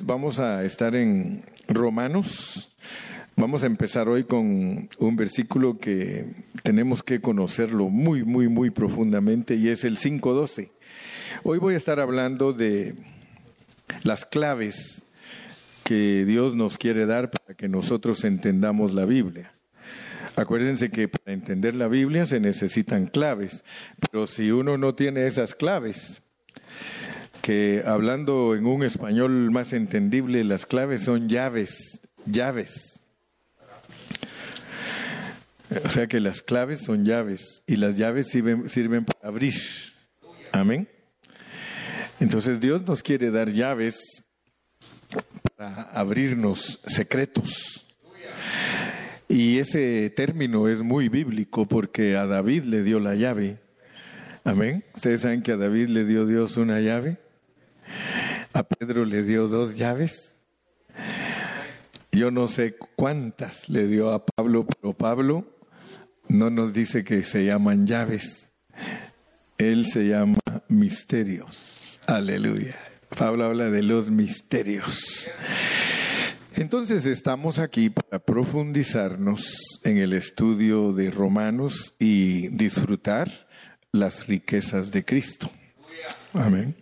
Vamos a estar en Romanos. Vamos a empezar hoy con un versículo que tenemos que conocerlo muy, muy, muy profundamente y es el 5.12. Hoy voy a estar hablando de las claves que Dios nos quiere dar para que nosotros entendamos la Biblia. Acuérdense que para entender la Biblia se necesitan claves, pero si uno no tiene esas claves, que hablando en un español más entendible, las claves son llaves, llaves. O sea que las claves son llaves y las llaves sirven, para abrir. Amén. Entonces Dios nos quiere dar llaves para abrirnos secretos. Y ese término es muy bíblico porque a David le dio la llave. Amén. Ustedes saben que a David le dio Dios una llave. A Pedro le dio dos llaves. Yo no sé cuántas le dio a Pablo, pero Pablo no nos dice que se llaman llaves. Él se llama misterios. Aleluya. Pablo habla de los misterios. Entonces estamos aquí para profundizarnos en el estudio de Romanos y disfrutar las riquezas de Cristo. Amén.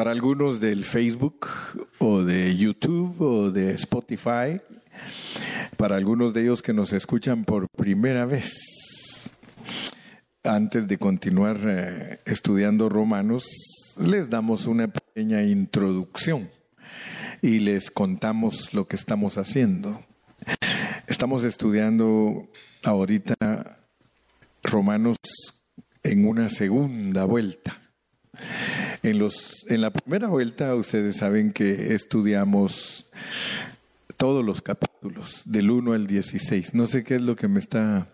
Para algunos del Facebook o de YouTube o de Spotify, para algunos de ellos que nos escuchan por primera vez, antes de continuar eh, estudiando Romanos, les damos una pequeña introducción y les contamos lo que estamos haciendo. Estamos estudiando ahorita Romanos en una segunda vuelta. En, los, en la primera vuelta ustedes saben que estudiamos todos los capítulos, del 1 al 16. No sé qué es lo que me está...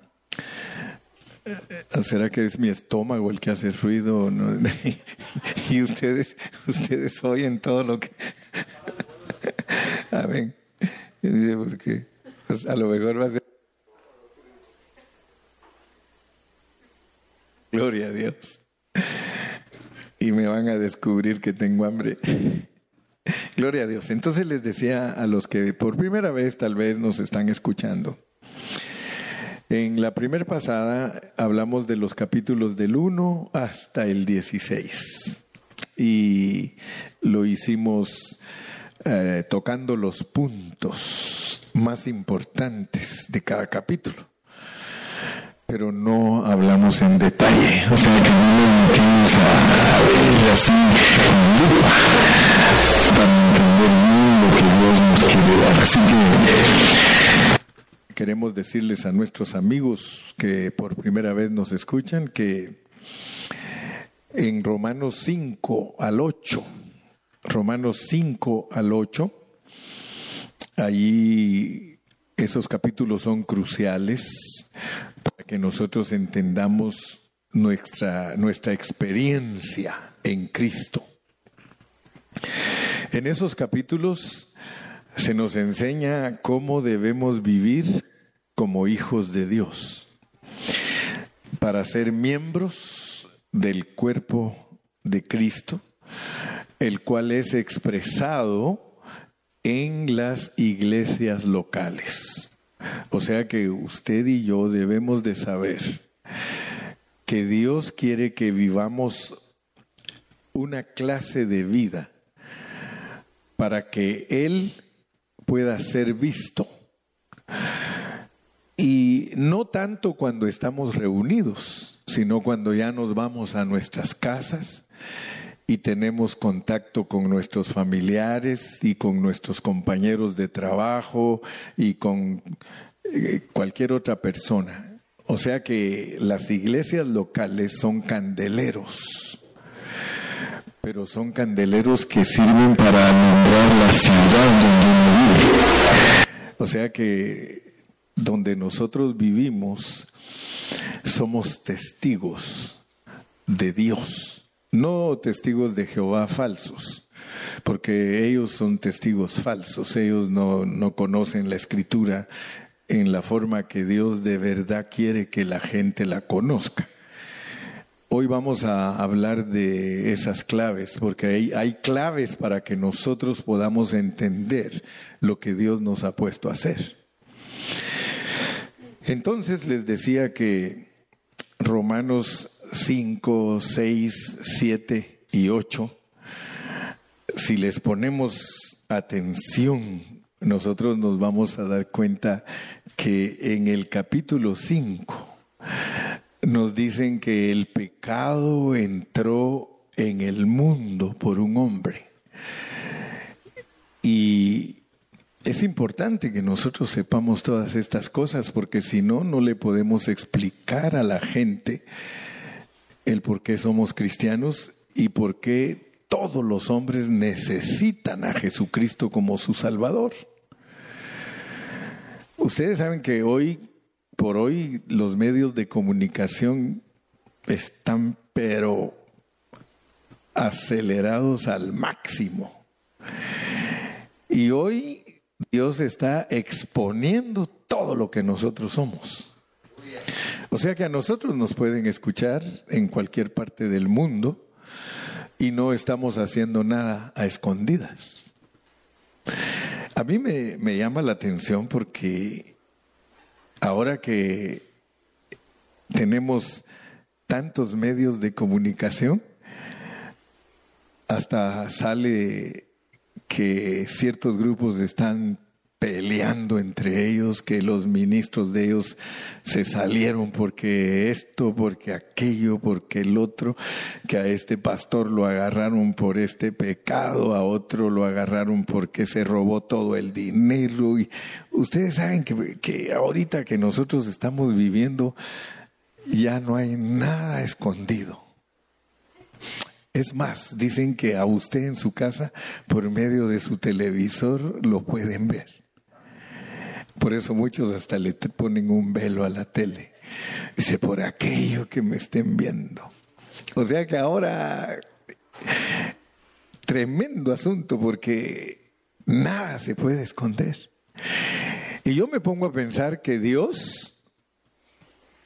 ¿Será que es mi estómago el que hace ruido? y ustedes, ustedes oyen todo lo que... Amén. Yo no por qué. Pues a lo mejor va a ser... Gloria a Dios y me van a descubrir que tengo hambre. Gloria a Dios. Entonces les decía a los que por primera vez tal vez nos están escuchando. En la primera pasada hablamos de los capítulos del 1 hasta el 16 y lo hicimos eh, tocando los puntos más importantes de cada capítulo pero no hablamos en detalle, o sea que no lo metimos a, ver así para entender bien lo que Dios nos quiere dar. Así que queremos decirles a nuestros amigos que por primera vez nos escuchan que en Romanos 5 al 8, Romanos 5 al 8, allí esos capítulos son cruciales que nosotros entendamos nuestra, nuestra experiencia en Cristo. En esos capítulos se nos enseña cómo debemos vivir como hijos de Dios para ser miembros del cuerpo de Cristo, el cual es expresado en las iglesias locales. O sea que usted y yo debemos de saber que Dios quiere que vivamos una clase de vida para que Él pueda ser visto. Y no tanto cuando estamos reunidos, sino cuando ya nos vamos a nuestras casas y tenemos contacto con nuestros familiares y con nuestros compañeros de trabajo y con eh, cualquier otra persona. O sea que las iglesias locales son candeleros, pero son candeleros que sirven para alumbrar la ciudad donde uno vive. O sea que donde nosotros vivimos somos testigos de Dios no testigos de Jehová falsos, porque ellos son testigos falsos, ellos no, no conocen la escritura en la forma que Dios de verdad quiere que la gente la conozca. hoy vamos a hablar de esas claves, porque hay, hay claves para que nosotros podamos entender lo que Dios nos ha puesto a hacer. Entonces les decía que Romanos 5, 6, 7 y 8, si les ponemos atención, nosotros nos vamos a dar cuenta que en el capítulo 5 nos dicen que el pecado entró en el mundo por un hombre. Y es importante que nosotros sepamos todas estas cosas porque si no, no le podemos explicar a la gente el por qué somos cristianos y por qué todos los hombres necesitan a Jesucristo como su Salvador. Ustedes saben que hoy, por hoy, los medios de comunicación están pero acelerados al máximo. Y hoy Dios está exponiendo todo lo que nosotros somos. O sea que a nosotros nos pueden escuchar en cualquier parte del mundo y no estamos haciendo nada a escondidas. A mí me, me llama la atención porque ahora que tenemos tantos medios de comunicación, hasta sale que ciertos grupos están peleando entre ellos, que los ministros de ellos se salieron porque esto, porque aquello, porque el otro, que a este pastor lo agarraron por este pecado, a otro lo agarraron porque se robó todo el dinero. Y ustedes saben que, que ahorita que nosotros estamos viviendo, ya no hay nada escondido. Es más, dicen que a usted en su casa, por medio de su televisor, lo pueden ver. Por eso muchos hasta le ponen un velo a la tele. Dice, por aquello que me estén viendo. O sea que ahora, tremendo asunto porque nada se puede esconder. Y yo me pongo a pensar que Dios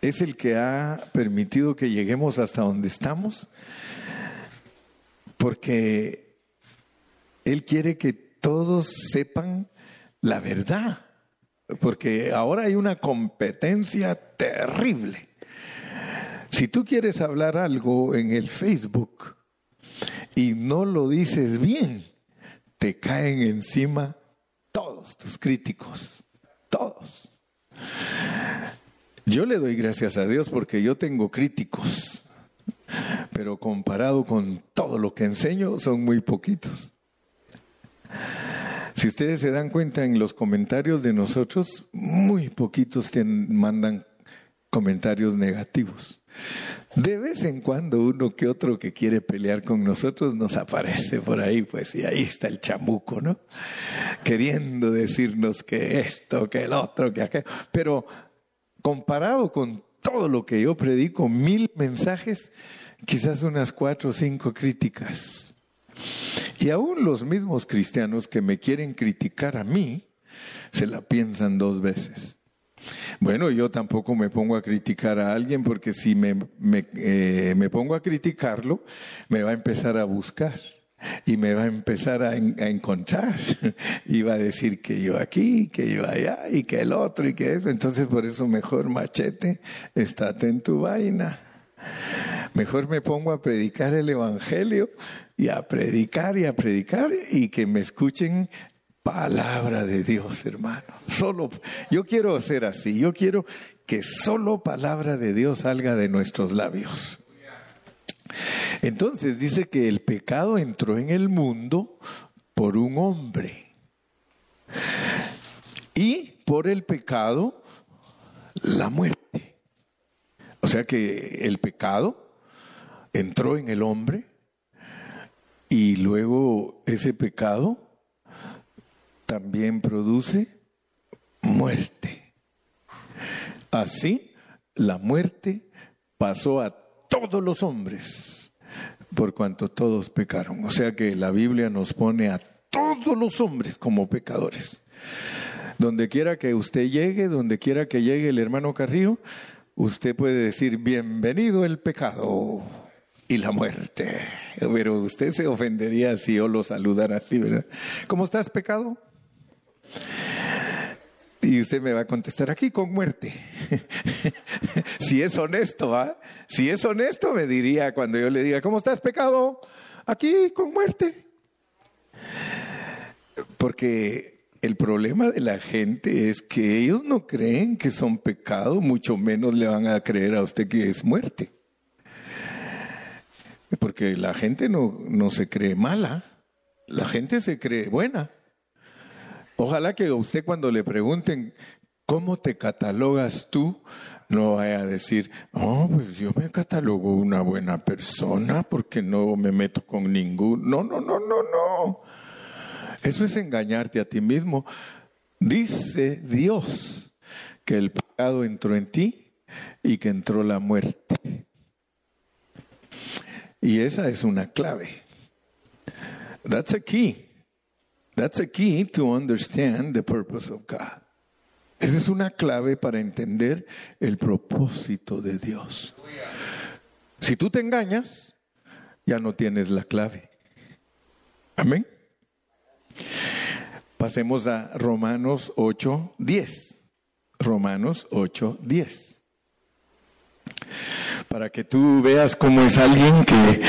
es el que ha permitido que lleguemos hasta donde estamos porque Él quiere que todos sepan la verdad, porque ahora hay una competencia terrible. Si tú quieres hablar algo en el Facebook y no lo dices bien, te caen encima todos tus críticos, todos. Yo le doy gracias a Dios porque yo tengo críticos pero comparado con todo lo que enseño son muy poquitos. Si ustedes se dan cuenta en los comentarios de nosotros, muy poquitos mandan comentarios negativos. De vez en cuando uno que otro que quiere pelear con nosotros nos aparece por ahí, pues, y ahí está el chamuco, ¿no? Queriendo decirnos que esto, que el otro, que aquello. Pero comparado con todo lo que yo predico, mil mensajes, quizás unas cuatro o cinco críticas. Y aún los mismos cristianos que me quieren criticar a mí, se la piensan dos veces. Bueno, yo tampoco me pongo a criticar a alguien porque si me, me, eh, me pongo a criticarlo, me va a empezar a buscar y me va a empezar a, a, encontrar y va a decir que yo aquí, que yo allá y que el otro y que eso. Entonces por eso mejor machete, estate en tu vaina. Mejor me pongo a predicar el Evangelio y a predicar y a predicar y que me escuchen palabra de Dios, hermano. Solo, yo quiero ser así, yo quiero que solo palabra de Dios salga de nuestros labios. Entonces dice que el pecado entró en el mundo por un hombre. Y por el pecado, la muerte. O sea que el pecado entró en el hombre y luego ese pecado también produce muerte. Así, la muerte pasó a todos los hombres por cuanto todos pecaron. O sea que la Biblia nos pone a todos los hombres como pecadores. Donde quiera que usted llegue, donde quiera que llegue el hermano Carrillo, usted puede decir, bienvenido el pecado y la muerte. Pero usted se ofendería si yo lo saludara así, ¿verdad? ¿Cómo estás, pecado? Y usted me va a contestar aquí con muerte. si es honesto, ¿ah? Si es honesto, me diría cuando yo le diga, ¿cómo estás, pecado? Aquí con muerte. Porque el problema de la gente es que ellos no creen que son pecado, mucho menos le van a creer a usted que es muerte. Porque la gente no, no se cree mala, la gente se cree buena. Ojalá que usted cuando le pregunten, ¿cómo te catalogas tú? No vaya a decir, oh, pues yo me catalogo una buena persona porque no me meto con ningún. No, no, no, no, no. Eso es engañarte a ti mismo. Dice Dios que el pecado entró en ti y que entró la muerte. Y esa es una clave. That's a key. That's a key to understand the purpose of God. Esa es una clave para entender el propósito de Dios. Si tú te engañas, ya no tienes la clave. Amén. Pasemos a Romanos 8, 10. Romanos 8, 10. Para que tú veas cómo es alguien que,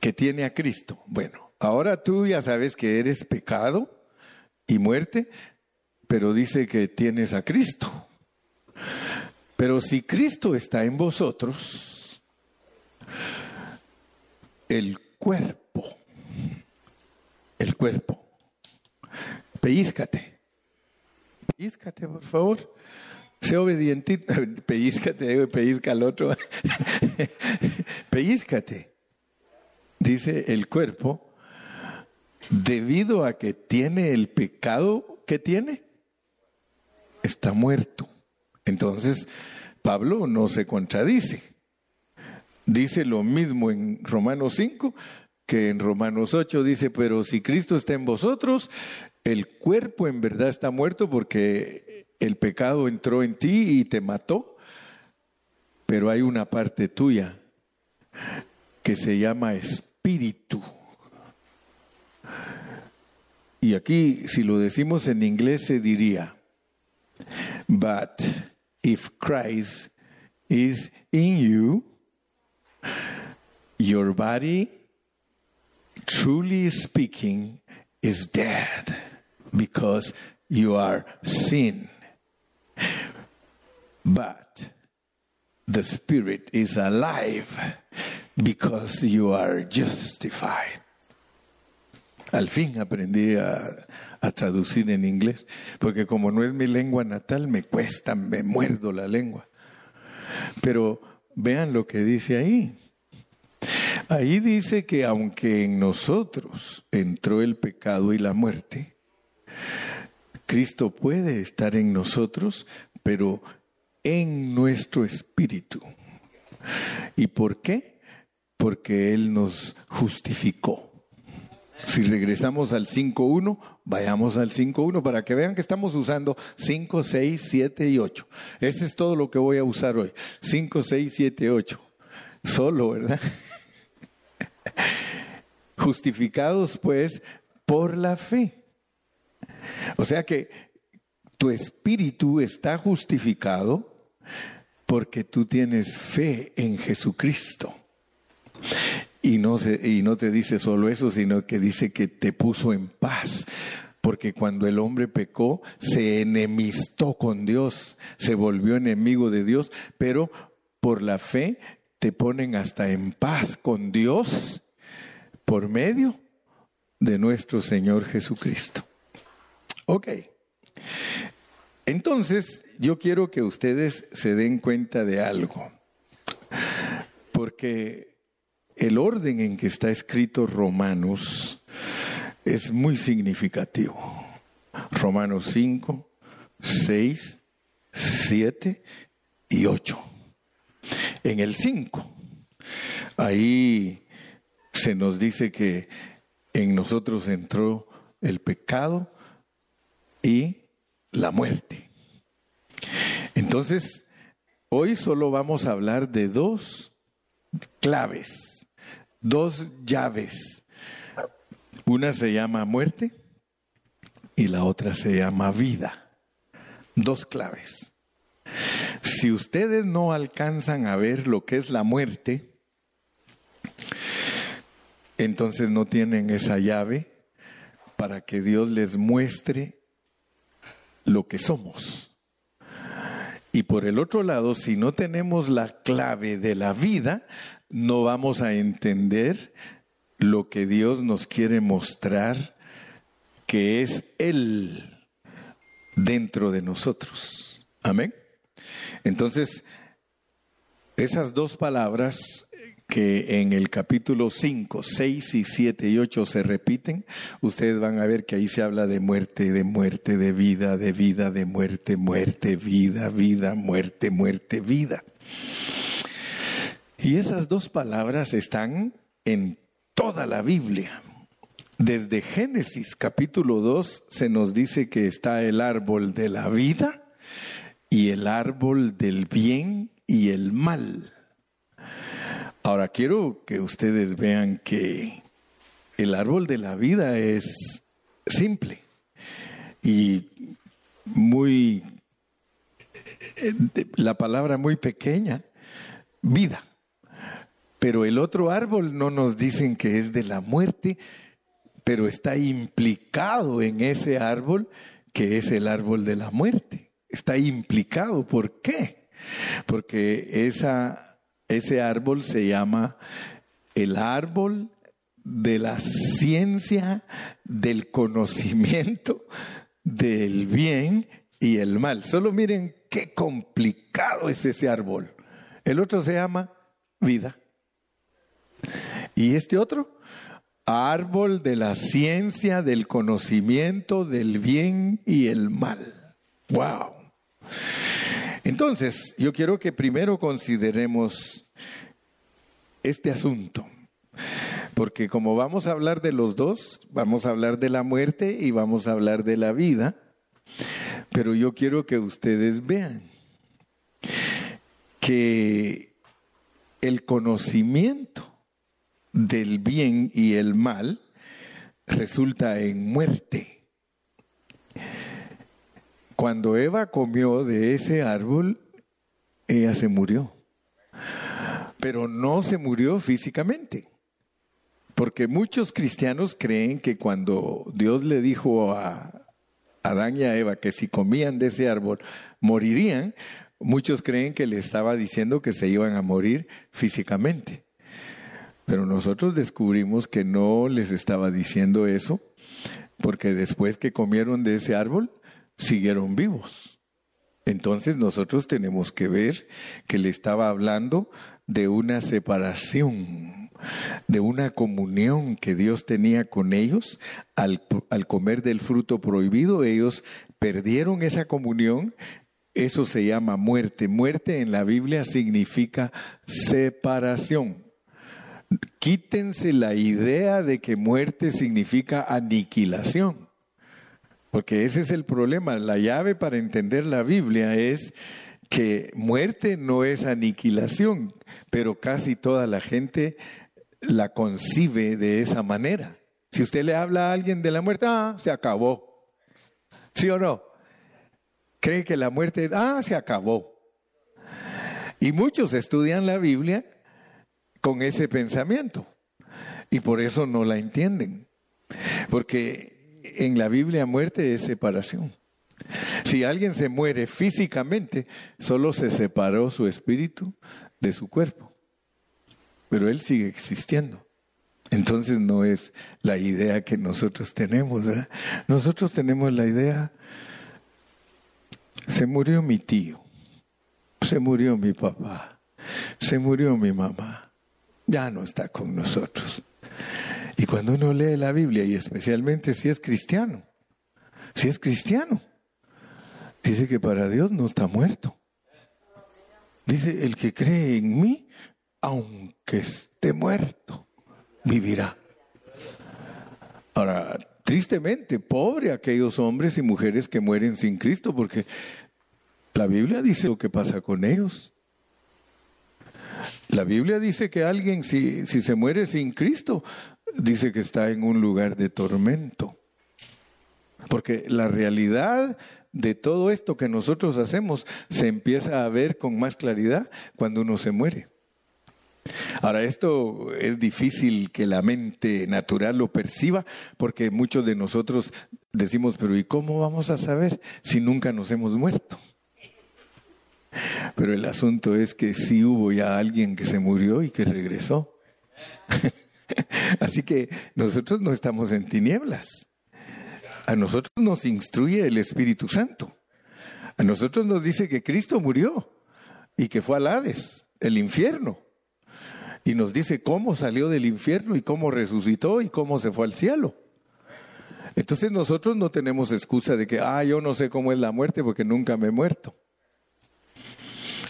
que tiene a Cristo. Bueno, ahora tú ya sabes que eres pecado y muerte, pero dice que tienes a Cristo. Pero si Cristo está en vosotros, el cuerpo, el cuerpo, pellizcate. Pellizcate, por favor. Sé obediente. Pellizcate, pellizca al otro. pellizcate. Dice el cuerpo, debido a que tiene el pecado que tiene, está muerto. Entonces, Pablo no se contradice. Dice lo mismo en Romanos 5 que en Romanos 8 dice, pero si Cristo está en vosotros, el cuerpo en verdad está muerto porque el pecado entró en ti y te mató, pero hay una parte tuya que se llama espíritu. Y aquí, si lo decimos en inglés, se diría, but if Christ is in you, your body, truly speaking, is dead because you are sin. But the Spirit is alive because you are justified. Al fin aprendí a, a, traducir en inglés, porque como no es mi lengua natal, me cuesta, me muerdo la lengua. Pero vean lo que dice ahí. Ahí dice que aunque en nosotros entró el pecado y la muerte, Cristo puede estar en nosotros, pero en nuestro espíritu. ¿Y por qué? Porque Él nos justificó. Si regresamos al 5.1, vayamos al 5.1 para que vean que estamos usando 5, 6, 7 y 8. Ese es todo lo que voy a usar hoy. 5, 6, 7, 8. Solo, ¿verdad? Justificados pues por la fe. O sea que tu espíritu está justificado porque tú tienes fe en Jesucristo. Y no, y no te dice solo eso, sino que dice que te puso en paz. Porque cuando el hombre pecó, se enemistó con Dios, se volvió enemigo de Dios, pero por la fe te ponen hasta en paz con Dios por medio de nuestro Señor Jesucristo. Ok. Entonces, yo quiero que ustedes se den cuenta de algo, porque el orden en que está escrito Romanos es muy significativo. Romanos 5, 6, 7 y 8. En el 5, ahí se nos dice que en nosotros entró el pecado y la muerte. Entonces, Hoy solo vamos a hablar de dos claves, dos llaves. Una se llama muerte y la otra se llama vida. Dos claves. Si ustedes no alcanzan a ver lo que es la muerte, entonces no tienen esa llave para que Dios les muestre lo que somos. Y por el otro lado, si no tenemos la clave de la vida, no vamos a entender lo que Dios nos quiere mostrar, que es Él dentro de nosotros. Amén. Entonces, esas dos palabras que en el capítulo 5, 6 y 7 y 8 se repiten, ustedes van a ver que ahí se habla de muerte, de muerte, de vida, de vida, de muerte, muerte, vida, vida, muerte, muerte, vida. Y esas dos palabras están en toda la Biblia. Desde Génesis capítulo 2 se nos dice que está el árbol de la vida y el árbol del bien y el mal. Ahora quiero que ustedes vean que el árbol de la vida es simple y muy, la palabra muy pequeña, vida. Pero el otro árbol no nos dicen que es de la muerte, pero está implicado en ese árbol que es el árbol de la muerte. Está implicado. ¿Por qué? Porque esa ese árbol se llama el árbol de la ciencia, del conocimiento, del bien y el mal. Solo miren qué complicado es ese árbol. El otro se llama vida. ¿Y este otro? Árbol de la ciencia, del conocimiento, del bien y el mal. ¡Wow! Entonces, yo quiero que primero consideremos este asunto. Porque como vamos a hablar de los dos, vamos a hablar de la muerte y vamos a hablar de la vida, pero yo quiero que ustedes vean que el conocimiento del bien y el mal resulta en muerte. Cuando Eva comió de ese árbol, ella se murió. Pero no se murió físicamente. Porque muchos cristianos creen que cuando Dios le dijo a Adán y a Eva que si comían de ese árbol morirían, muchos creen que le estaba diciendo que se iban a morir físicamente. Pero nosotros descubrimos que no les estaba diciendo eso, porque después que comieron de ese árbol, siguieron vivos. Entonces nosotros tenemos que ver que le estaba hablando de una separación, de una comunión que Dios tenía con ellos. Al, al, comer del fruto prohibido, ellos perdieron esa comunión. Eso se llama muerte. Muerte en la Biblia significa separación. Quítense la idea de que muerte significa aniquilación. Porque ese es el problema. La llave para entender la Biblia es que muerte no es aniquilación, pero casi toda la gente la concibe de esa manera. Si usted le habla a alguien de la muerte, ah, se acabó. ¿Sí o no? Cree que la muerte, ah, se acabó. Y muchos estudian la Biblia con ese pensamiento y por eso no la entienden. Porque en la Biblia muerte es separación. Si alguien se muere físicamente, solo se separó su espíritu de su cuerpo, pero él sigue existiendo. Entonces no es la idea que nosotros tenemos. Nosotros tenemos la idea, se murió mi tío, se murió mi papá, se murió mi mamá, ya no está con nosotros. Y cuando uno lee la Biblia, y especialmente si es cristiano, si es cristiano, dice que para Dios no está muerto. Dice, el que cree en mí, aunque esté muerto, vivirá. Ahora, tristemente, pobre aquellos hombres y mujeres que mueren sin Cristo, porque la Biblia dice lo que pasa con ellos. La Biblia dice que alguien, si, si se muere sin Cristo, dice que está en un lugar de tormento. Porque la realidad de todo esto que nosotros hacemos se empieza a ver con más claridad cuando uno se muere. Ahora, esto es difícil que la mente natural lo perciba porque muchos de nosotros decimos, pero ¿y cómo vamos a saber si nunca nos hemos muerto? Pero el asunto es que sí hubo ya alguien que se murió y que regresó. Así que nosotros no estamos en tinieblas. A nosotros nos instruye el Espíritu Santo. A nosotros nos dice que Cristo murió y que fue al Hades, el infierno. Y nos dice cómo salió del infierno y cómo resucitó y cómo se fue al cielo. Entonces nosotros no tenemos excusa de que, ah, yo no sé cómo es la muerte porque nunca me he muerto.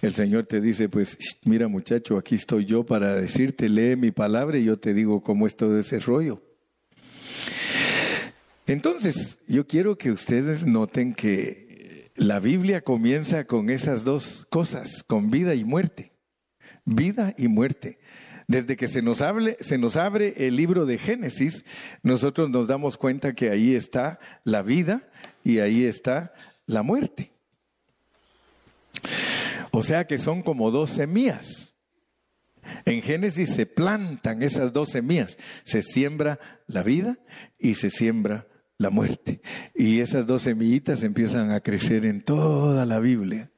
El Señor te dice, pues mira muchacho, aquí estoy yo para decirte, lee mi palabra y yo te digo cómo es todo ese rollo. Entonces, yo quiero que ustedes noten que la Biblia comienza con esas dos cosas, con vida y muerte. Vida y muerte. Desde que se nos, se nos abre el libro de Génesis, nosotros nos damos cuenta que ahí está la vida y ahí está la muerte. O sea que son como dos semillas. En Génesis se plantan esas dos semillas. Se siembra la vida y se siembra la muerte. Y esas dos semillitas empiezan a crecer en toda la Biblia.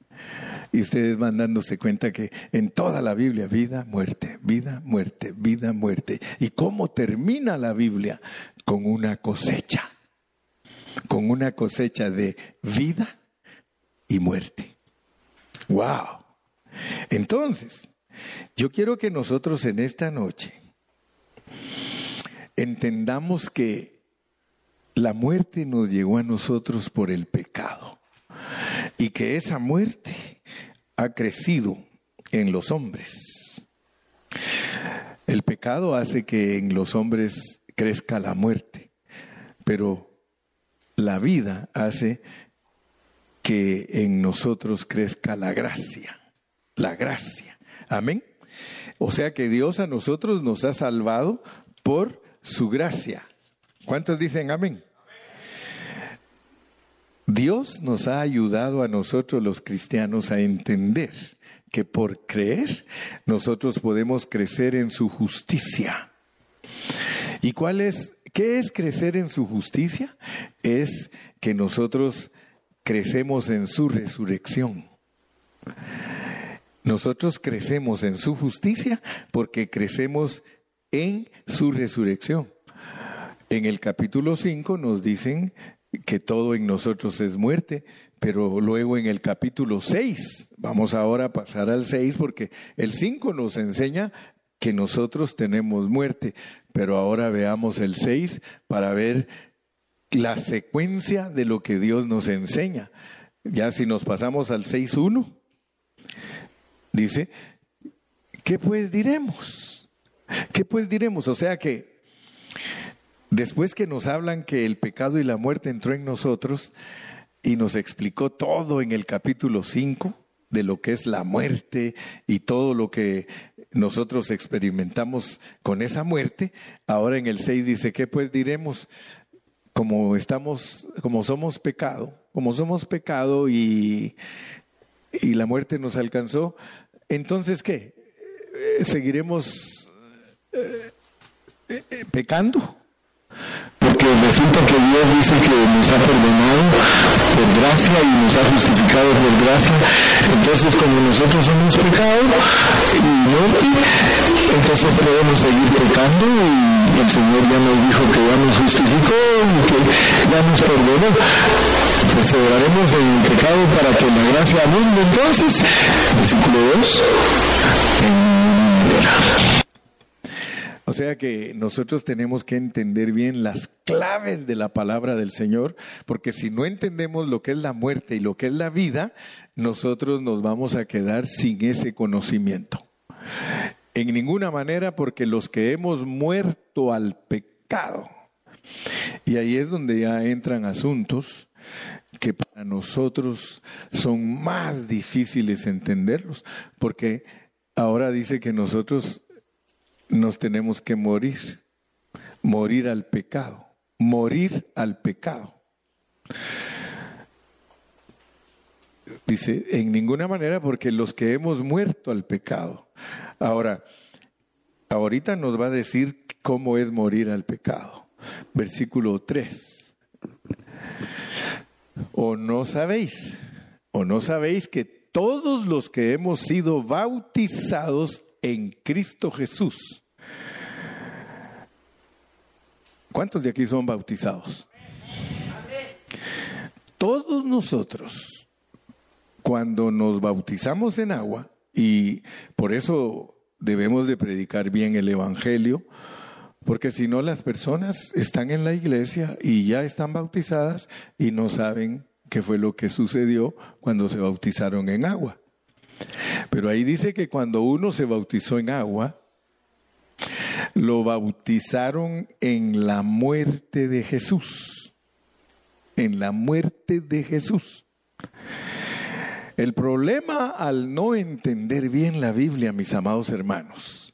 Y ustedes van dándose cuenta que en toda la Biblia, vida, muerte, vida, muerte, vida, muerte. ¿Y cómo termina la Biblia? Con una cosecha. Con una cosecha de vida y muerte. ¡Wow! Entonces, yo quiero que nosotros en esta noche entendamos que la muerte nos llegó a nosotros por el pecado y que esa muerte ha crecido en los hombres. El pecado hace que en los hombres crezca la muerte, pero la vida hace que en nosotros crezca la gracia, la gracia. Amén. O sea que Dios a nosotros nos ha salvado por su gracia. ¿Cuántos dicen amén? Dios nos ha ayudado a nosotros los cristianos a entender que por creer nosotros podemos crecer en su justicia. ¿Y cuál es qué es crecer en su justicia? Es que nosotros crecemos en su resurrección. Nosotros crecemos en su justicia porque crecemos en su resurrección. En el capítulo 5 nos dicen que todo en nosotros es muerte, pero luego en el capítulo 6, vamos ahora a pasar al 6 porque el 5 nos enseña que nosotros tenemos muerte, pero ahora veamos el 6 para ver la secuencia de lo que Dios nos enseña. Ya si nos pasamos al 6.1, dice, ¿qué pues diremos? ¿Qué pues diremos? O sea que Después que nos hablan que el pecado y la muerte entró en nosotros y nos explicó todo en el capítulo 5 de lo que es la muerte y todo lo que nosotros experimentamos con esa muerte, ahora en el 6 dice, ¿qué pues diremos? Como estamos, como somos pecado, como somos pecado y, y la muerte nos alcanzó, entonces ¿qué? ¿Seguiremos eh, eh, eh, pecando? Porque resulta que Dios dice que nos ha perdonado por gracia y nos ha justificado por gracia. Entonces, como nosotros somos pecado y muerte, entonces podemos seguir pecando y el Señor ya nos dijo que ya nos justificó y que ya nos perdonó. Perseveraremos en el pecado para que la gracia abunde. Entonces, versículo 2, en o sea que nosotros tenemos que entender bien las claves de la palabra del Señor, porque si no entendemos lo que es la muerte y lo que es la vida, nosotros nos vamos a quedar sin ese conocimiento. En ninguna manera, porque los que hemos muerto al pecado, y ahí es donde ya entran asuntos que para nosotros son más difíciles entenderlos, porque ahora dice que nosotros nos tenemos que morir, morir al pecado, morir al pecado. Dice, en ninguna manera porque los que hemos muerto al pecado. Ahora, ahorita nos va a decir cómo es morir al pecado. Versículo 3. O no sabéis, o no sabéis que todos los que hemos sido bautizados en Cristo Jesús. ¿Cuántos de aquí son bautizados? Todos nosotros, cuando nos bautizamos en agua, y por eso debemos de predicar bien el Evangelio, porque si no las personas están en la iglesia y ya están bautizadas y no saben qué fue lo que sucedió cuando se bautizaron en agua. Pero ahí dice que cuando uno se bautizó en agua, lo bautizaron en la muerte de Jesús. En la muerte de Jesús. El problema al no entender bien la Biblia, mis amados hermanos,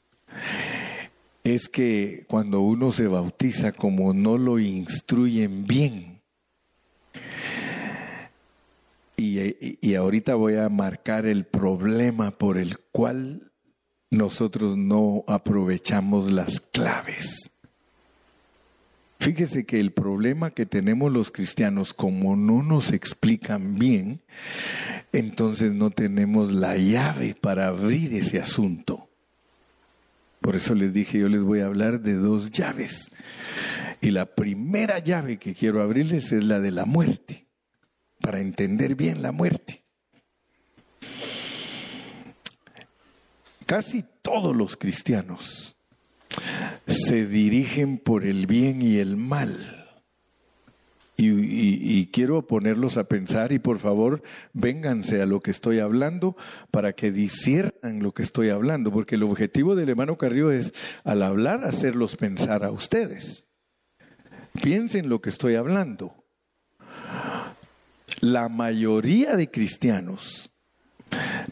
es que cuando uno se bautiza como no lo instruyen bien, y, y, ahorita voy a marcar el problema por el cual nosotros no aprovechamos las claves. Fíjese que el problema que tenemos los cristianos, como no nos explican bien, entonces no tenemos la llave para abrir ese asunto. Por eso les dije, yo les voy a hablar de dos llaves. Y la primera llave que quiero abrirles es la de la muerte, para entender bien la muerte. Casi todos los cristianos se dirigen por el bien y el mal. Y, quiero ponerlos a pensar y por favor vénganse a lo que estoy hablando para que disiernan lo que estoy hablando, porque el objetivo del hermano Carrillo es al hablar hacerlos pensar a ustedes. Piensen lo que estoy hablando. La mayoría de cristianos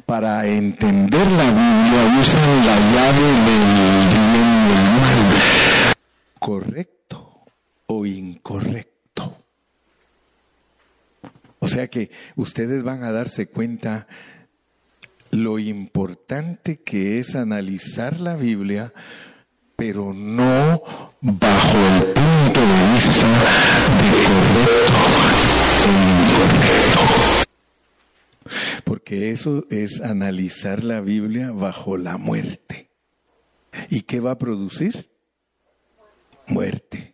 para entender la Biblia usan la llave del Correcto o incorrecto. O sea que ustedes van a darse cuenta lo importante que es analizar la Biblia, pero no bajo el punto de vista de correcto o incorrecto. Porque eso es analizar la Biblia bajo la muerte. ¿Y qué va a producir? Muerte.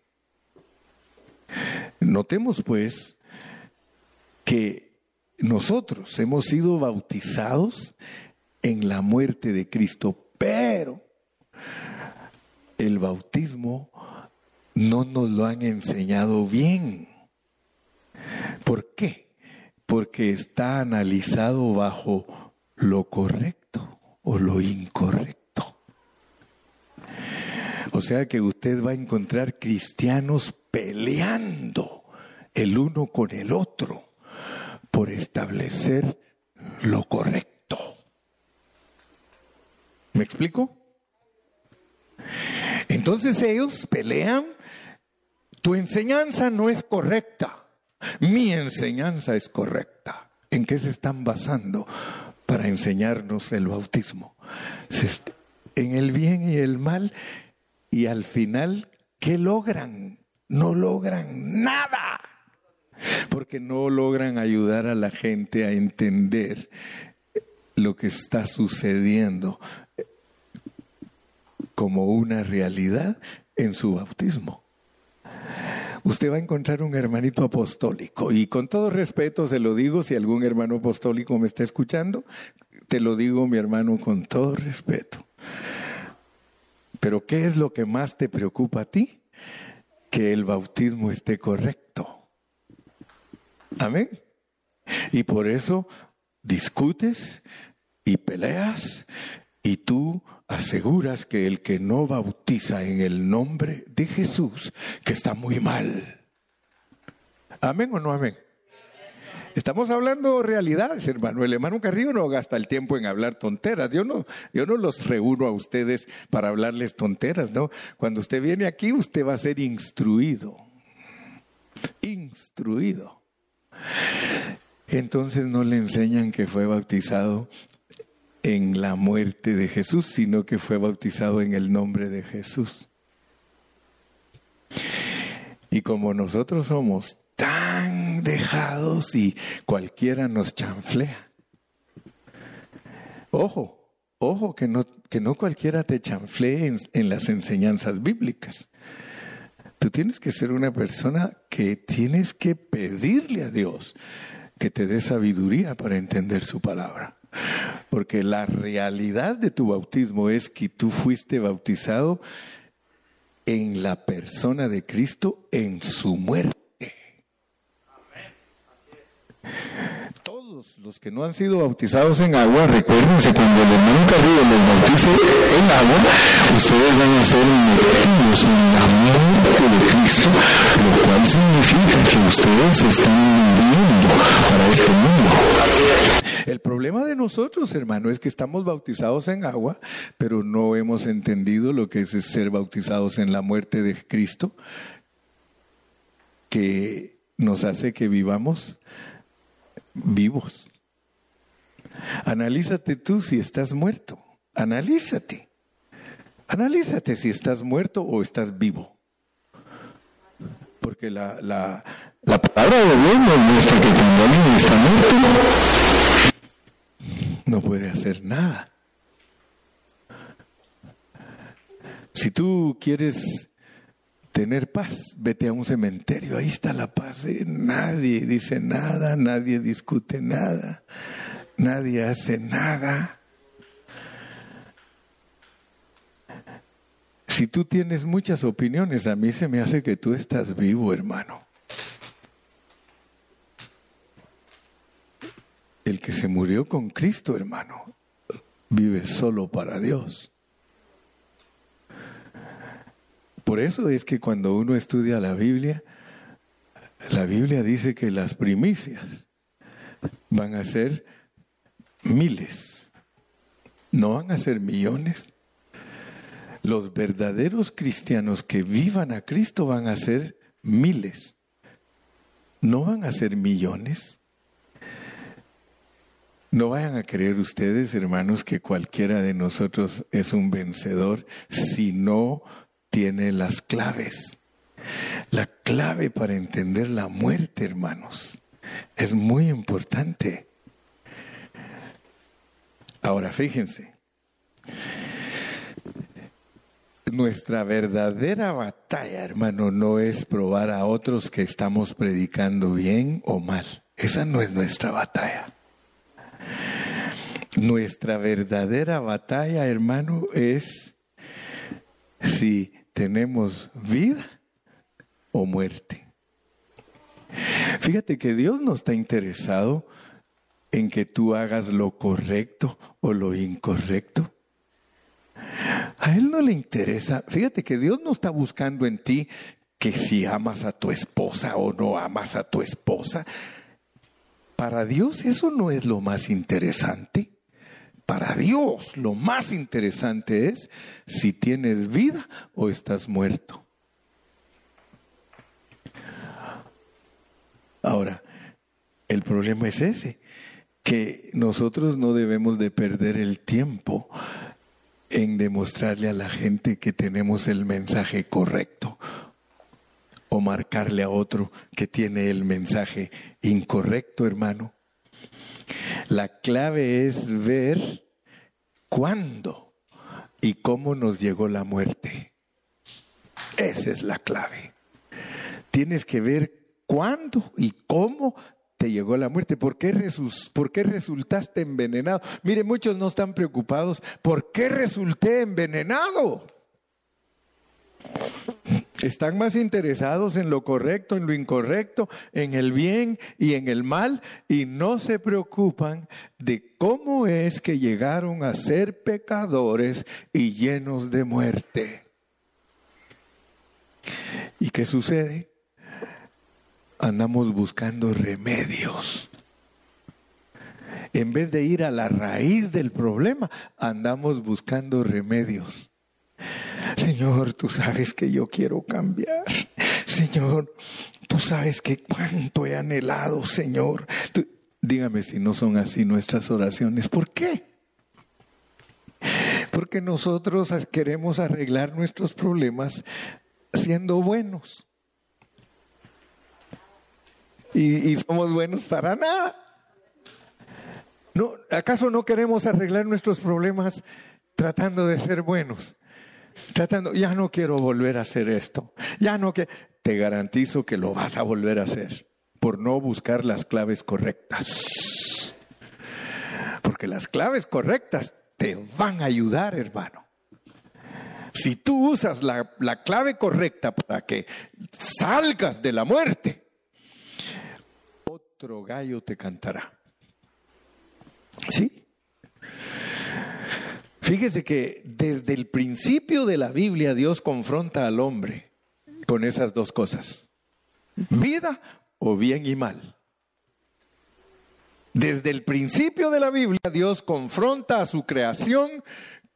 Notemos pues que nosotros hemos sido bautizados en la muerte de Cristo, pero el bautismo no nos lo han enseñado bien. ¿Por qué? porque está analizado bajo lo correcto o lo incorrecto. O sea que usted va a encontrar cristianos peleando el uno con el otro por establecer lo correcto. ¿Me explico? Entonces ellos pelean, tu enseñanza no es correcta. Mi enseñanza es correcta. ¿En qué se están basando para enseñarnos el bautismo? En el bien y el mal. Y al final, ¿qué logran? No logran nada. Porque no logran ayudar a la gente a entender lo que está sucediendo como una realidad en su bautismo usted va a encontrar un hermanito apostólico. Y con todo respeto se lo digo, si algún hermano apostólico me está escuchando, te lo digo, mi hermano, con todo respeto. Pero ¿qué es lo que más te preocupa a ti? Que el bautismo esté correcto. Amén. Y por eso discutes y peleas y tú aseguras que el que no bautiza en el nombre de Jesús, que está muy mal. Amén o no amén. Estamos hablando realidades, hermano. El hermano Carrillo no gasta el tiempo en hablar tonteras. Yo no, yo no los reúno a ustedes para hablarles tonteras, ¿no? Cuando usted viene aquí, usted va a ser instruido. Instruido. Entonces no le enseñan que fue bautizado en la muerte de Jesús, sino que fue bautizado en el nombre de Jesús. Y como nosotros somos tan dejados y cualquiera nos chanflea. Ojo, ojo, que no, que no cualquiera te chanflee en, en las enseñanzas bíblicas. Tú tienes que ser una persona que tienes que pedirle a Dios que te dé sabiduría para entender su palabra. Porque la realidad de tu bautismo es que tú fuiste bautizado en la persona de Cristo en su muerte. Todos los que no han sido bautizados en agua, recuérdense, cuando el hermano Carrillo los bautice en agua, ustedes van a ser metidos en la muerte de Cristo, lo cual significa que ustedes están viviendo para este mundo. El problema de nosotros, hermano, es que estamos bautizados en agua, pero no hemos entendido lo que es ser bautizados en la muerte de Cristo, que nos hace que vivamos vivos. Analízate tú si estás muerto. Analízate. Analízate si estás muerto o estás vivo. Porque la, la, la palabra de Dios nos muestra que cuando alguien está muerto, no puede hacer nada. Si tú quieres tener paz, vete a un cementerio, ahí está la paz. ¿eh? Nadie dice nada, nadie discute nada, nadie hace nada. Si tú tienes muchas opiniones, a mí se me hace que tú estás vivo, hermano. El que se murió con Cristo, hermano, vive solo para Dios. Por eso es que cuando uno estudia la Biblia, la Biblia dice que las primicias van a ser miles, no van a ser millones. Los verdaderos cristianos que vivan a Cristo van a ser miles, no van a ser millones. No vayan a creer ustedes, hermanos, que cualquiera de nosotros es un vencedor si no tiene las claves. La clave para entender la muerte, hermanos, es muy importante. Ahora, fíjense, nuestra verdadera batalla, hermano, no es probar a otros que estamos predicando bien o mal. Esa no es nuestra batalla. Nuestra verdadera batalla, hermano, es si tenemos vida o muerte. Fíjate que Dios no está interesado en que tú hagas lo correcto o lo incorrecto. A Él no le interesa. Fíjate que Dios no está buscando en ti que si amas a tu esposa o no amas a tu esposa. Para Dios eso no es lo más interesante. Para Dios lo más interesante es si tienes vida o estás muerto. Ahora, el problema es ese, que nosotros no debemos de perder el tiempo en demostrarle a la gente que tenemos el mensaje correcto o marcarle a otro que tiene el mensaje incorrecto, hermano. La clave es ver cuándo y cómo nos llegó la muerte. Esa es la clave. Tienes que ver cuándo y cómo te llegó la muerte. ¿Por qué, ¿Por qué resultaste envenenado? Mire, muchos no están preocupados. ¿Por qué resulté envenenado? Están más interesados en lo correcto, en lo incorrecto, en el bien y en el mal, y no se preocupan de cómo es que llegaron a ser pecadores y llenos de muerte. ¿Y qué sucede? Andamos buscando remedios en vez de ir a la raíz del problema, andamos buscando remedios. Señor, tú sabes que yo quiero cambiar. Señor, tú sabes que cuánto he anhelado, Señor. dígame si no son así nuestras oraciones. ¿Por qué? Porque nosotros queremos arreglar nuestros problemas siendo buenos. Y, y somos buenos para nada. No, ¿Acaso no queremos arreglar nuestros problemas tratando de ser buenos? Tratando, ya no quiero volver a hacer esto. Ya no que te garantizo que lo vas a volver a hacer por no buscar las claves correctas. Porque las claves correctas te van a ayudar, hermano. Si tú usas la, la clave correcta para que salgas de la muerte, otro gallo te cantará. ¿Sí? Fíjese que desde el principio de la Biblia Dios confronta al hombre con esas dos cosas. Vida o bien y mal. Desde el principio de la Biblia Dios confronta a su creación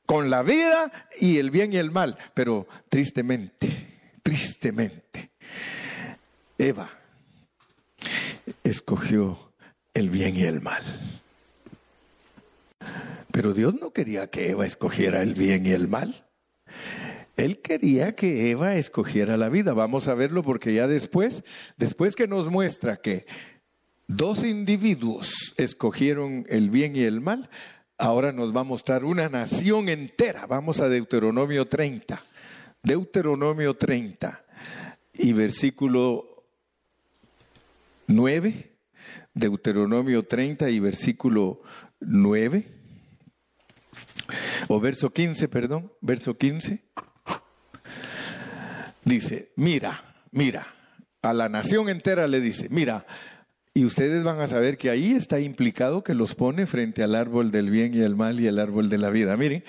con la vida y el bien y el mal. Pero tristemente, tristemente, Eva escogió el bien y el mal. Pero Dios no quería que Eva escogiera el bien y el mal. Él quería que Eva escogiera la vida. Vamos a verlo porque ya después, después que nos muestra que dos individuos escogieron el bien y el mal, ahora nos va a mostrar una nación entera. Vamos a Deuteronomio 30. Deuteronomio 30 y versículo 9. Deuteronomio 30 y versículo 9 o verso 15, perdón, verso 15, dice, mira, mira, a la nación entera le dice, mira, y ustedes van a saber que ahí está implicado que los pone frente al árbol del bien y el mal y el árbol de la vida. Miren,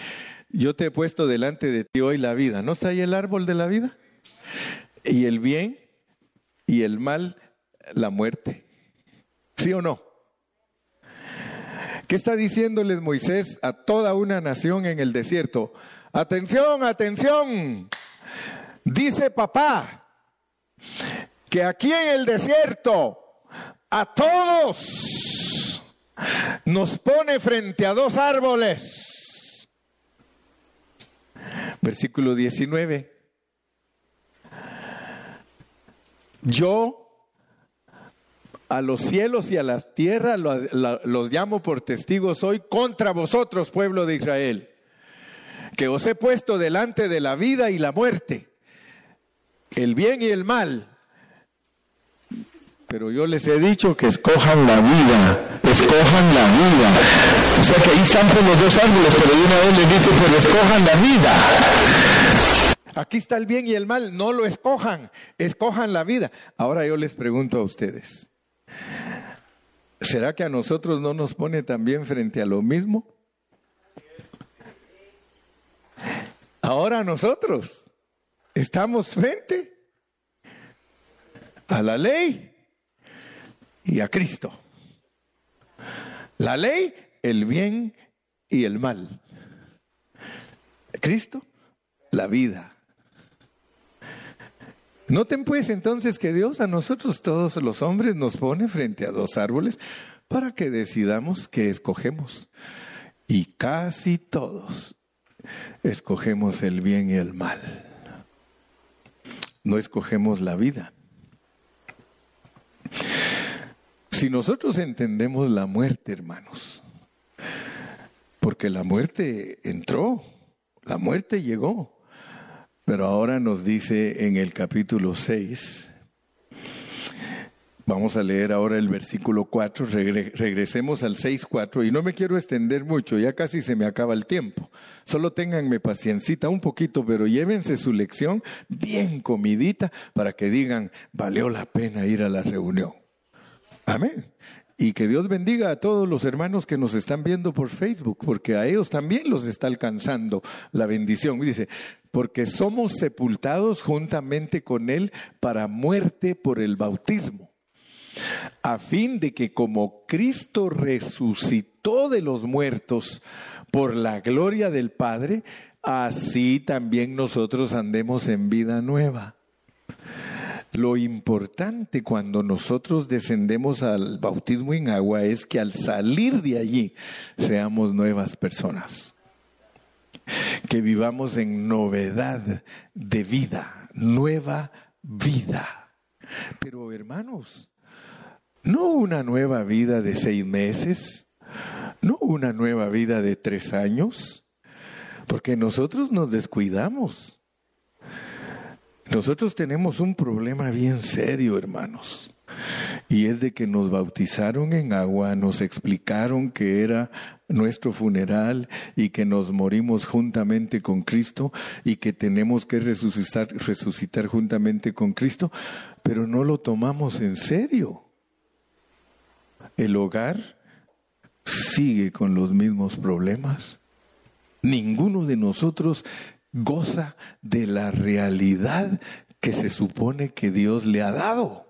yo te he puesto delante de ti hoy la vida. ¿No está ahí el árbol de la vida? Y el bien y el mal, la muerte. ¿Sí o no? ¿Qué está diciéndoles Moisés a toda una nación en el desierto? Atención, atención. Dice papá que aquí en el desierto a todos nos pone frente a dos árboles. Versículo 19. Yo a los cielos y a la tierra los, llamo por testigos hoy contra vosotros, pueblo de Israel, que os he puesto delante de la vida y la muerte, el bien y el mal. Pero yo les he dicho que escojan la vida, escojan la vida. O sea que ahí están por los dos árboles, pero de una vez les dice, pero escojan la vida. Aquí está el bien y el mal, no lo escojan, escojan la vida. Ahora yo les pregunto a ustedes, ¿Será que a nosotros no nos pone también frente a lo mismo? Ahora nosotros estamos frente a la ley y a Cristo. La ley, el bien y el mal. Cristo, la vida. Noten pues entonces que Dios a nosotros todos los hombres nos pone frente a dos árboles para que decidamos qué escogemos. Y casi todos escogemos el bien y el mal. No escogemos la vida. Si nosotros entendemos la muerte, hermanos, porque la muerte entró, la muerte llegó, pero ahora nos dice en el capítulo 6, vamos a leer ahora el versículo 4, regresemos al 6.4 y no me quiero extender mucho, ya casi se me acaba el tiempo. Solo ténganme paciencita un poquito, pero llévense su lección bien comidita para que digan, valió la pena ir a la reunión. Amén. Y que Dios bendiga a todos los hermanos que nos están viendo por Facebook, porque a ellos también los está alcanzando la bendición. dice, porque somos sepultados juntamente con Él para muerte por el bautismo, a fin de que como Cristo resucitó de los muertos por la gloria del Padre, así también nosotros andemos en vida nueva. Lo importante cuando nosotros descendemos al bautismo en agua es que al salir de allí seamos nuevas personas. Que vivamos en novedad de vida, nueva vida. Pero hermanos, no una nueva vida de seis meses, no una nueva vida de tres años, porque nosotros nos descuidamos. Nosotros tenemos un problema bien serio, hermanos. Y es de que nos bautizaron en agua, nos explicaron que era nuestro funeral y que nos morimos juntamente con Cristo y que tenemos que resucitar, resucitar juntamente con Cristo, pero no lo tomamos en serio. El hogar sigue con los mismos problemas. Ninguno de nosotros goza de la realidad que se supone que Dios le ha dado.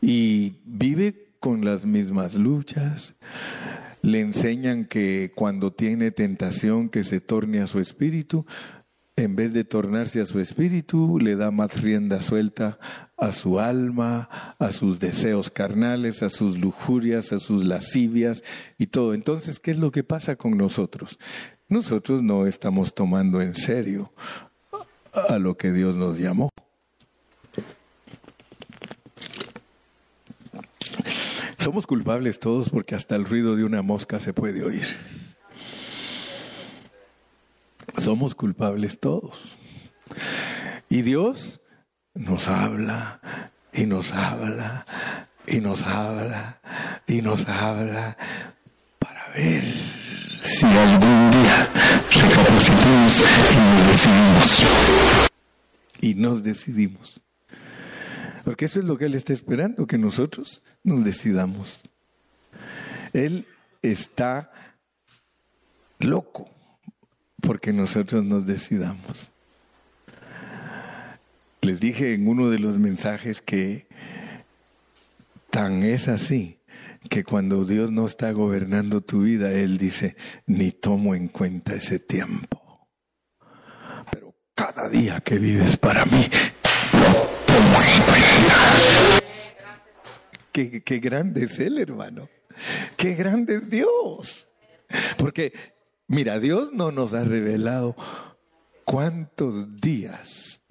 Y vive con las mismas luchas. Le enseñan que cuando tiene tentación que se torne a su espíritu, en vez de tornarse a su espíritu, le da más rienda suelta a su alma, a sus deseos carnales, a sus lujurias, a sus lascivias y todo. Entonces, ¿qué es lo que pasa con nosotros? Nosotros no estamos tomando en serio a lo que Dios nos llamó. Somos culpables todos porque hasta el ruido de una mosca se puede oír. Somos culpables todos. Y Dios nos habla y nos habla y nos habla y nos habla para ver si algún día recapacitamos y nos decidimos. Y nos decidimos. Porque eso es lo que Él está esperando, que nosotros nos decidamos. Él está loco porque nosotros nos decidamos. Les dije en uno de los mensajes que tan es así que cuando Dios no está gobernando tu vida, Él dice, ni tomo en cuenta ese tiempo. Pero cada día que vives para mí. Qué, qué grande es Él, hermano. Qué grande es Dios. Porque, mira, Dios no nos ha revelado cuántos días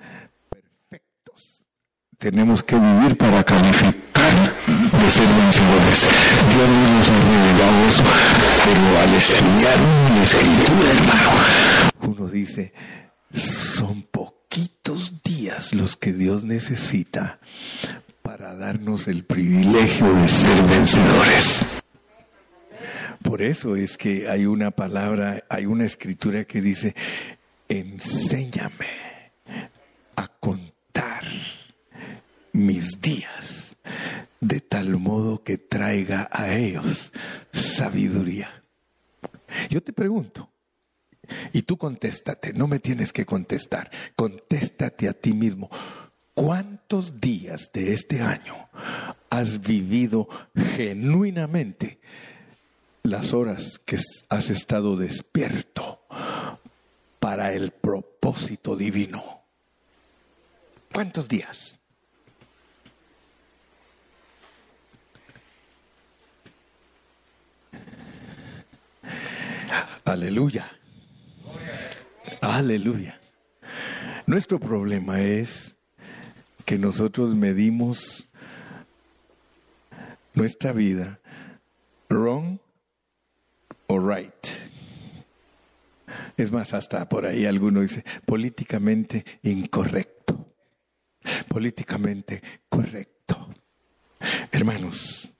tenemos que vivir para calificar de ser vencedores. Dios no nos ha revelado eso, pero al estudiar la escritura, hermano, uno dice, son poquitos días los que Dios necesita para darnos el privilegio de ser vencedores. Por eso es que hay una palabra, hay una escritura que dice, enséñame a contar mis días de tal modo que traiga a ellos sabiduría. Yo te pregunto, y tú contéstate, no me tienes que contestar, contéstate a ti mismo. ¿Cuántos días de este año has vivido genuinamente las horas que has estado despierto para el propósito divino? ¿Cuántos días? Aleluya. Aleluya. Nuestro problema es que nosotros medimos nuestra vida wrong o right. Es más, hasta por ahí alguno dice políticamente incorrecto. Políticamente correcto. Hermanos,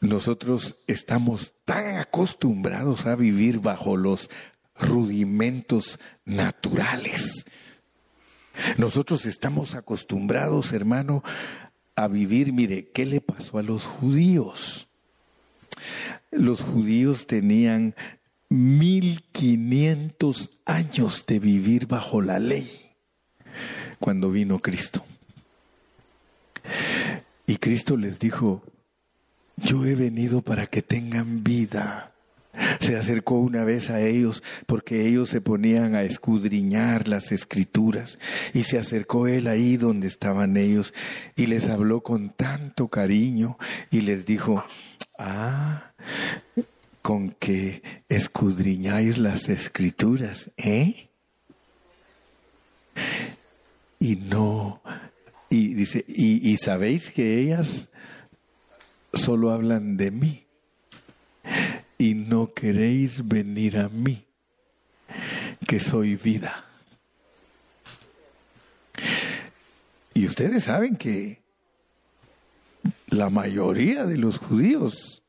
nosotros estamos tan acostumbrados a vivir bajo los rudimentos naturales. Nosotros estamos acostumbrados, hermano, a vivir, mire, ¿qué le pasó a los judíos? Los judíos tenían 1500 años de vivir bajo la ley cuando vino Cristo. Y Cristo les dijo, yo he venido para que tengan vida. Se acercó una vez a ellos porque ellos se ponían a escudriñar las escrituras y se acercó él ahí donde estaban ellos y les habló con tanto cariño y les dijo, ah, con que escudriñáis las escrituras, ¿eh? Y no, y dice, y, y sabéis que ellas solo hablan de mí y no queréis venir a mí, que soy vida. Y ustedes saben que la mayoría de los judíos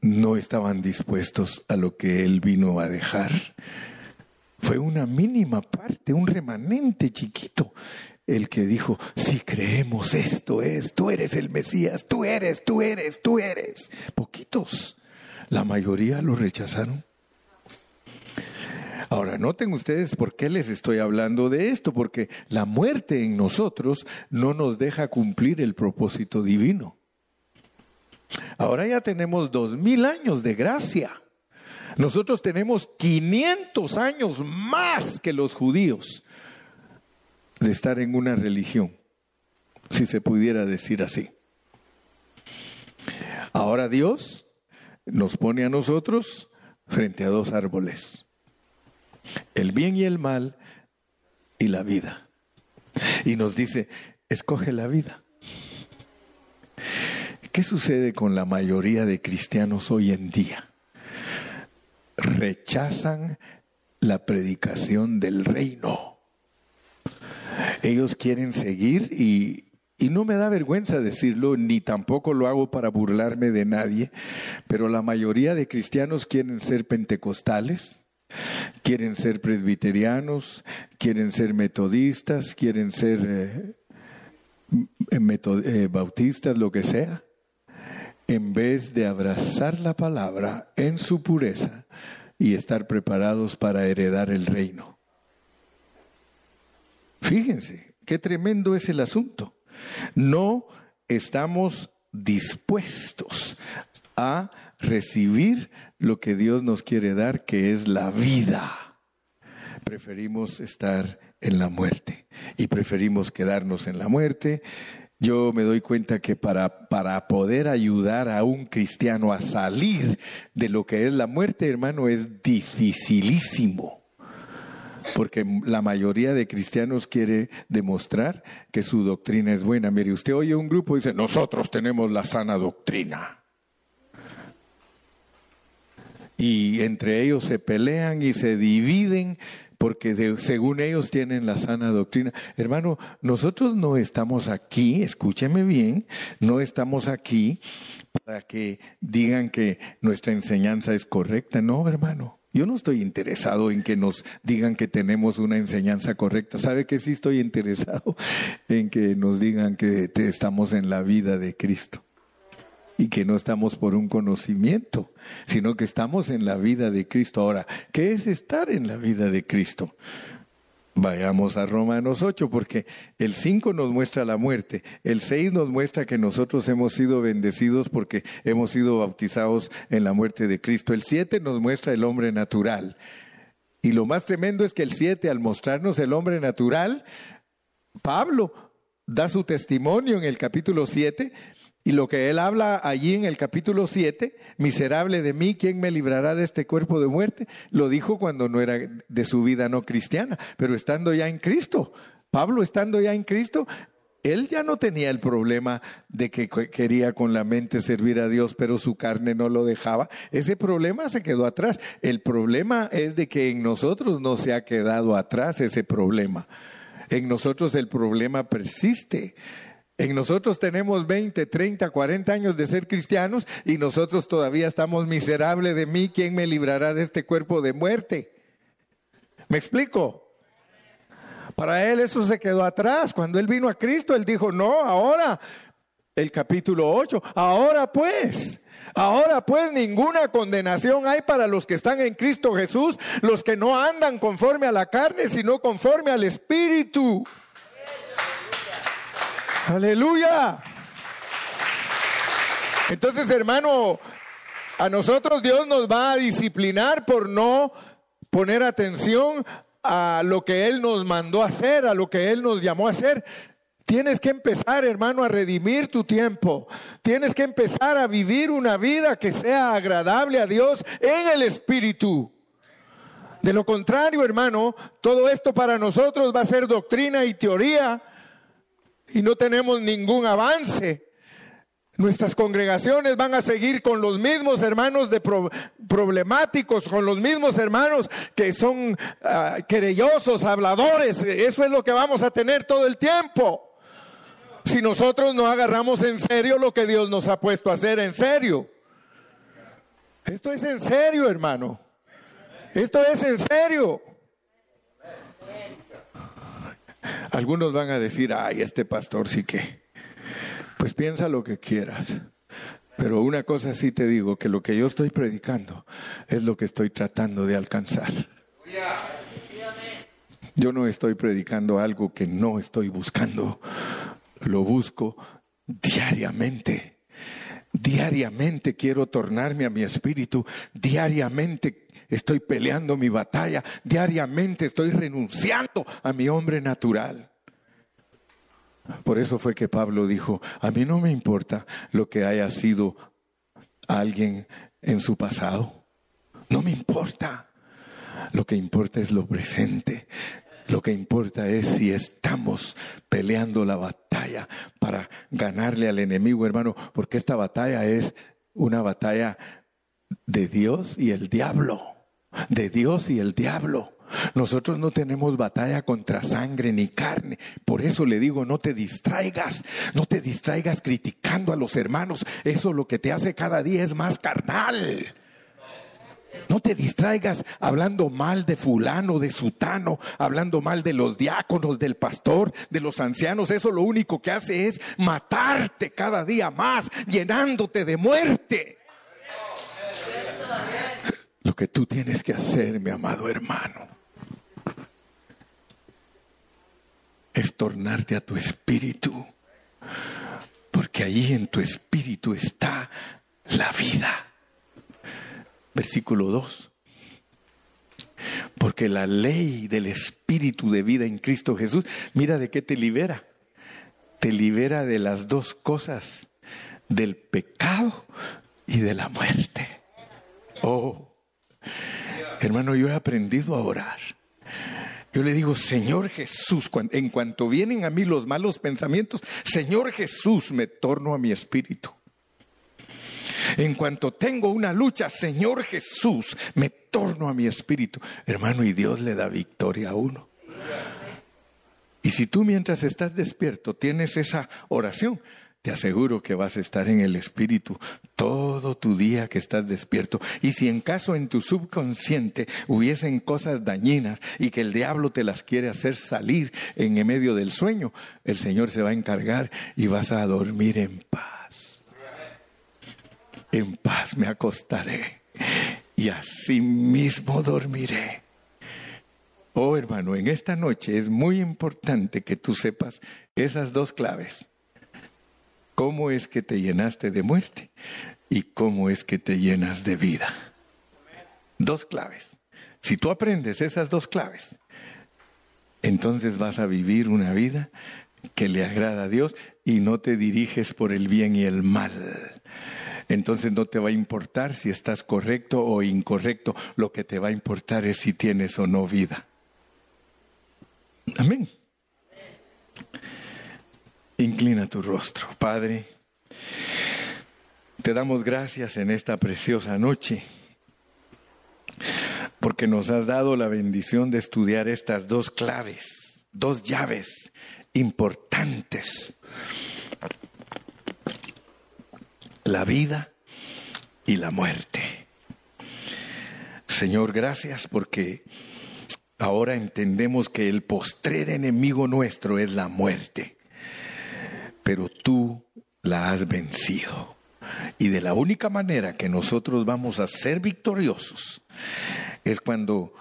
no estaban dispuestos a lo que él vino a dejar. Fue una mínima parte, un remanente chiquito el que dijo, si creemos esto es, tú eres el Mesías, tú eres, tú eres, tú eres. Poquitos. La mayoría lo rechazaron. Ahora, noten ustedes por qué les estoy hablando de esto, porque la muerte en nosotros no nos deja cumplir el propósito divino. Ahora ya tenemos dos mil años de gracia. Nosotros tenemos 500 años más que los judíos de estar en una religión, si se pudiera decir así. Ahora Dios nos pone a nosotros frente a dos árboles, el bien y el mal y la vida. Y nos dice, escoge la vida. ¿Qué sucede con la mayoría de cristianos hoy en día? Rechazan la predicación del reino. Ellos quieren seguir y, y no me da vergüenza decirlo, ni tampoco lo hago para burlarme de nadie, pero la mayoría de cristianos quieren ser pentecostales, quieren ser presbiterianos, quieren ser metodistas, quieren ser eh, eh, bautistas, lo que sea, en vez de abrazar la palabra en su pureza y estar preparados para heredar el reino. Fíjense, qué tremendo es el asunto no estamos dispuestos a recibir lo que Dios nos quiere dar, que es la vida. Preferimos estar en la muerte y preferimos quedarnos en la muerte. Yo me doy cuenta que para, para poder ayudar a un cristiano a salir de lo que es la muerte, hermano, es dificilísimo porque la mayoría de cristianos quiere demostrar que su doctrina es buena. Mire, usted oye un grupo y dice, nosotros tenemos la sana doctrina. Y entre ellos se pelean y se dividen porque según ellos tienen la sana doctrina. Hermano, nosotros no estamos aquí, escúcheme bien, no estamos aquí para que digan que nuestra enseñanza es correcta, no, hermano. Yo no estoy interesado en que nos digan que tenemos una enseñanza correcta. ¿Sabe que sí estoy interesado en que nos digan que estamos en la vida de Cristo? Y que no estamos por un conocimiento, sino que estamos en la vida de Cristo. Ahora, ¿qué es estar en la vida de Cristo? Vayamos a Romanos 8, porque el 5 nos muestra la muerte, el 6 nos muestra que nosotros hemos sido bendecidos porque hemos sido bautizados en la muerte de Cristo, el 7 nos muestra el hombre natural. Y lo más tremendo es que el 7, al mostrarnos el hombre natural, Pablo da su testimonio en el capítulo 7 y lo que él habla allí en el capítulo 7, miserable de mí, ¿quién me librará de este cuerpo de muerte? Lo dijo cuando no era de su vida no cristiana, pero estando ya en Cristo. Pablo estando ya en Cristo, él ya no tenía el problema de que quería con la mente servir a Dios, pero su carne no lo dejaba. Ese problema se quedó atrás. El problema es de que en nosotros no se ha quedado atrás ese problema. En nosotros el problema persiste. En nosotros tenemos 20, 30, 40 años de ser cristianos y nosotros todavía estamos miserables de mí. ¿Quién me librará de este cuerpo de muerte? ¿Me explico? Para él eso se quedó atrás. Cuando él vino a Cristo, él dijo, no, ahora, el capítulo 8, ahora pues. Ahora pues ninguna condenación hay para los que están en Cristo Jesús, los que no andan conforme a la carne, sino conforme al Espíritu. Aleluya. Entonces, hermano, a nosotros Dios nos va a disciplinar por no poner atención a lo que Él nos mandó a hacer, a lo que Él nos llamó a hacer. Tienes que empezar, hermano, a redimir tu tiempo. Tienes que empezar a vivir una vida que sea agradable a Dios en el Espíritu. De lo contrario, hermano, todo esto para nosotros va a ser doctrina y teoría y no tenemos ningún avance. Nuestras congregaciones van a seguir con los mismos hermanos de problemáticos, con los mismos hermanos que son uh, querellosos, habladores. Eso es lo que vamos a tener todo el tiempo. Si nosotros no agarramos en serio lo que Dios nos ha puesto a hacer en serio. Esto es en serio, hermano. Esto es en serio. Algunos van a decir, ay, este pastor sí que. Pues piensa lo que quieras. Pero una cosa sí te digo, que lo que yo estoy predicando es lo que estoy tratando de alcanzar. Yo no estoy predicando algo que no estoy buscando. Lo busco diariamente. Diariamente quiero tornarme a mi espíritu. Diariamente estoy peleando mi batalla. Diariamente estoy renunciando a mi hombre natural. Por eso fue que Pablo dijo, a mí no me importa lo que haya sido alguien en su pasado. No me importa. Lo que importa es lo presente. Lo que importa es si estamos peleando la batalla para ganarle al enemigo, hermano, porque esta batalla es una batalla de Dios y el diablo. De Dios y el diablo. Nosotros no tenemos batalla contra sangre ni carne. Por eso le digo, no te distraigas, no te distraigas criticando a los hermanos. Eso lo que te hace cada día es más carnal. No te distraigas hablando mal de fulano, de sutano, hablando mal de los diáconos, del pastor, de los ancianos. Eso lo único que hace es matarte cada día más, llenándote de muerte. Lo que tú tienes que hacer, mi amado hermano, es tornarte a tu espíritu, porque allí en tu espíritu está la vida. Versículo 2. Porque la ley del espíritu de vida en Cristo Jesús, mira de qué te libera. Te libera de las dos cosas, del pecado y de la muerte. Oh, Hermano, yo he aprendido a orar. Yo le digo, Señor Jesús, en cuanto vienen a mí los malos pensamientos, Señor Jesús, me torno a mi espíritu. En cuanto tengo una lucha, Señor Jesús, me torno a mi espíritu. Hermano, y Dios le da victoria a uno. Y si tú mientras estás despierto tienes esa oración, te aseguro que vas a estar en el Espíritu todo tu día que estás despierto. Y si en caso en tu subconsciente hubiesen cosas dañinas y que el diablo te las quiere hacer salir en medio del sueño, el Señor se va a encargar y vas a dormir en paz. En paz me acostaré y así mismo dormiré. Oh hermano, en esta noche es muy importante que tú sepas esas dos claves cómo es que te llenaste de muerte y cómo es que te llenas de vida. Dos claves. Si tú aprendes esas dos claves, entonces vas a vivir una vida que le agrada a Dios y no te diriges por el bien y el mal. Entonces no te va a importar si estás correcto o incorrecto, lo que te va a importar es si tienes o no vida. Amén. Inclina tu rostro, Padre. Te damos gracias en esta preciosa noche, porque nos has dado la bendición de estudiar estas dos claves, dos llaves importantes. La vida y la muerte. Señor, gracias porque ahora entendemos que el postrer enemigo nuestro es la muerte pero tú la has vencido. Y de la única manera que nosotros vamos a ser victoriosos es cuando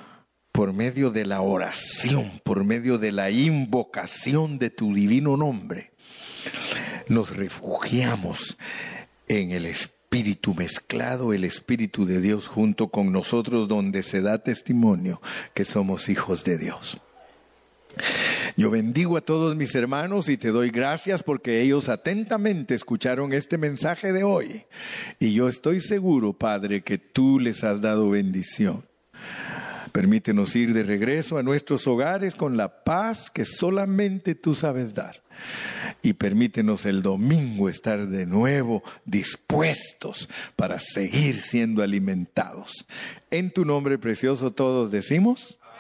por medio de la oración, por medio de la invocación de tu divino nombre, nos refugiamos en el Espíritu mezclado, el Espíritu de Dios junto con nosotros, donde se da testimonio que somos hijos de Dios. Yo bendigo a todos mis hermanos y te doy gracias porque ellos atentamente escucharon este mensaje de hoy. Y yo estoy seguro, Padre, que tú les has dado bendición. Permítenos ir de regreso a nuestros hogares con la paz que solamente tú sabes dar. Y permítenos el domingo estar de nuevo dispuestos para seguir siendo alimentados. En tu nombre precioso todos decimos.